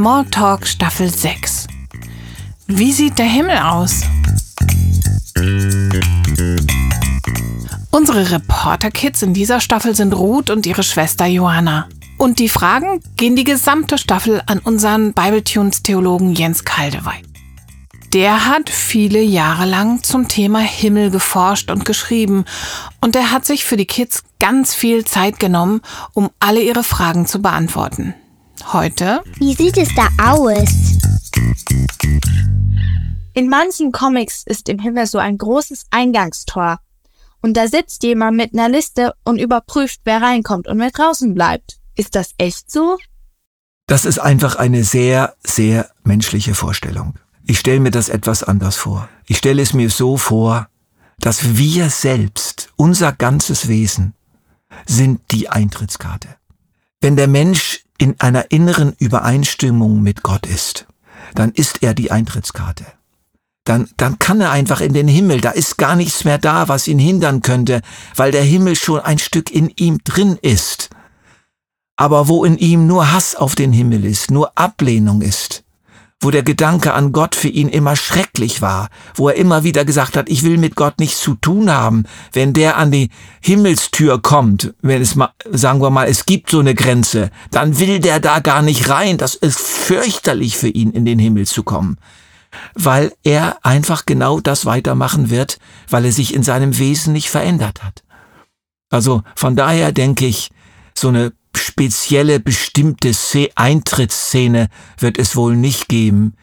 Smalltalk Staffel 6. Wie sieht der Himmel aus? Unsere Reporter-Kids in dieser Staffel sind Ruth und ihre Schwester Johanna. Und die Fragen gehen die gesamte Staffel an unseren Bibletunes-Theologen Jens Kaldewey. Der hat viele Jahre lang zum Thema Himmel geforscht und geschrieben und er hat sich für die Kids ganz viel Zeit genommen, um alle ihre Fragen zu beantworten. Heute. Wie sieht es da aus? In manchen Comics ist im Himmel so ein großes Eingangstor. Und da sitzt jemand mit einer Liste und überprüft, wer reinkommt und wer draußen bleibt. Ist das echt so? Das ist einfach eine sehr, sehr menschliche Vorstellung. Ich stelle mir das etwas anders vor. Ich stelle es mir so vor, dass wir selbst, unser ganzes Wesen, sind die Eintrittskarte. Wenn der Mensch in einer inneren Übereinstimmung mit Gott ist, dann ist er die Eintrittskarte. Dann, dann kann er einfach in den Himmel. Da ist gar nichts mehr da, was ihn hindern könnte, weil der Himmel schon ein Stück in ihm drin ist. Aber wo in ihm nur Hass auf den Himmel ist, nur Ablehnung ist, wo der Gedanke an Gott für ihn immer schrecklich war, wo er immer wieder gesagt hat, ich will mit Gott nichts zu tun haben, wenn der an die Himmelstür kommt, wenn es mal, sagen wir mal, es gibt so eine Grenze, dann will der da gar nicht rein, das ist fürchterlich für ihn, in den Himmel zu kommen. Weil er einfach genau das weitermachen wird, weil er sich in seinem Wesen nicht verändert hat. Also von daher denke ich, so eine spezielle, bestimmte Eintrittsszene wird es wohl nicht geben.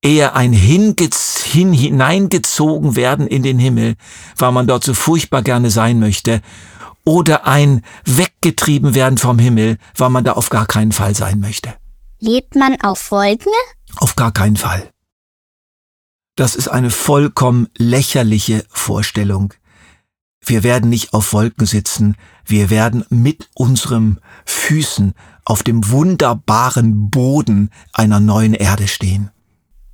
Eher ein Hingez hin, hineingezogen werden in den Himmel, weil man dort so furchtbar gerne sein möchte, oder ein weggetrieben werden vom Himmel, weil man da auf gar keinen Fall sein möchte. Lebt man auf Wolken? Auf gar keinen Fall. Das ist eine vollkommen lächerliche Vorstellung. Wir werden nicht auf Wolken sitzen, wir werden mit unserem Füßen auf dem wunderbaren Boden einer neuen Erde stehen.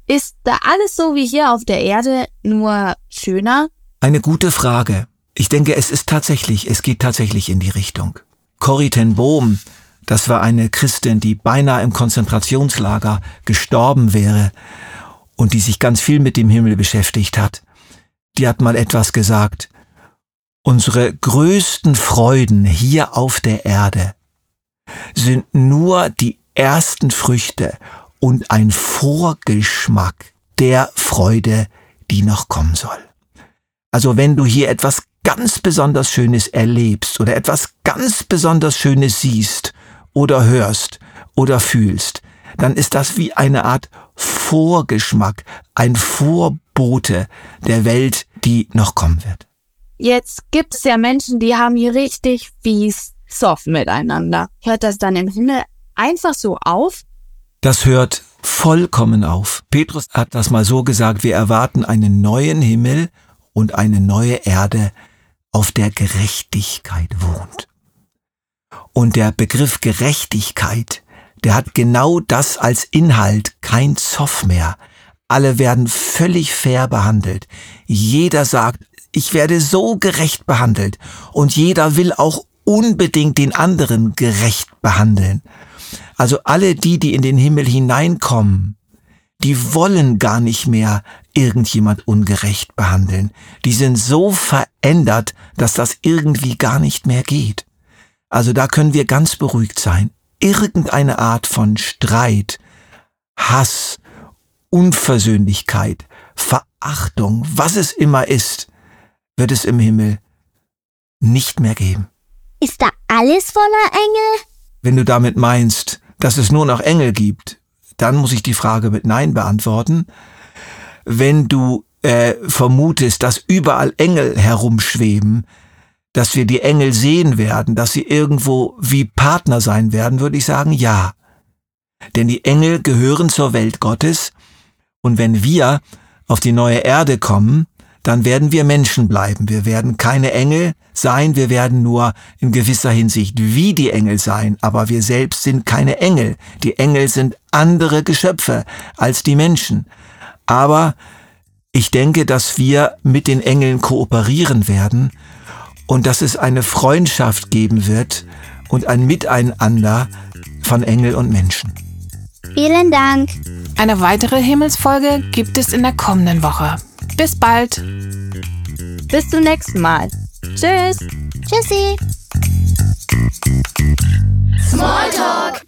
Ist da alles so wie hier auf der Erde, nur schöner? Eine gute Frage. Ich denke, es ist tatsächlich, es geht tatsächlich in die Richtung. Corrie ten Bohm, das war eine Christin, die beinahe im Konzentrationslager gestorben wäre und die sich ganz viel mit dem Himmel beschäftigt hat. Die hat mal etwas gesagt. Unsere größten Freuden hier auf der Erde sind nur die ersten Früchte und ein Vorgeschmack der Freude, die noch kommen soll. Also wenn du hier etwas ganz besonders Schönes erlebst oder etwas ganz besonders Schönes siehst oder hörst oder fühlst, dann ist das wie eine Art Vorgeschmack, ein Vorbote der Welt, die noch kommen wird. Jetzt gibt es ja Menschen, die haben hier richtig fies Zoff miteinander. Hört das dann im Himmel einfach so auf? Das hört vollkommen auf. Petrus hat das mal so gesagt, wir erwarten einen neuen Himmel und eine neue Erde, auf der Gerechtigkeit wohnt. Und der Begriff Gerechtigkeit, der hat genau das als Inhalt, kein Zoff mehr. Alle werden völlig fair behandelt. Jeder sagt, ich werde so gerecht behandelt und jeder will auch unbedingt den anderen gerecht behandeln. Also alle die, die in den Himmel hineinkommen, die wollen gar nicht mehr irgendjemand ungerecht behandeln. Die sind so verändert, dass das irgendwie gar nicht mehr geht. Also da können wir ganz beruhigt sein. Irgendeine Art von Streit, Hass, Unversöhnlichkeit, Verachtung, was es immer ist, wird es im Himmel nicht mehr geben. Ist da alles voller Engel? Wenn du damit meinst, dass es nur noch Engel gibt, dann muss ich die Frage mit Nein beantworten. Wenn du äh, vermutest, dass überall Engel herumschweben, dass wir die Engel sehen werden, dass sie irgendwo wie Partner sein werden, würde ich sagen, ja. Denn die Engel gehören zur Welt Gottes und wenn wir auf die neue Erde kommen, dann werden wir Menschen bleiben. Wir werden keine Engel sein, wir werden nur in gewisser Hinsicht wie die Engel sein, aber wir selbst sind keine Engel. Die Engel sind andere Geschöpfe als die Menschen. Aber ich denke, dass wir mit den Engeln kooperieren werden und dass es eine Freundschaft geben wird und ein Miteinander von Engel und Menschen. Vielen Dank. Eine weitere Himmelsfolge gibt es in der kommenden Woche. Bis bald. Bis zum nächsten Mal. Tschüss. Tschüssi. Smalltalk.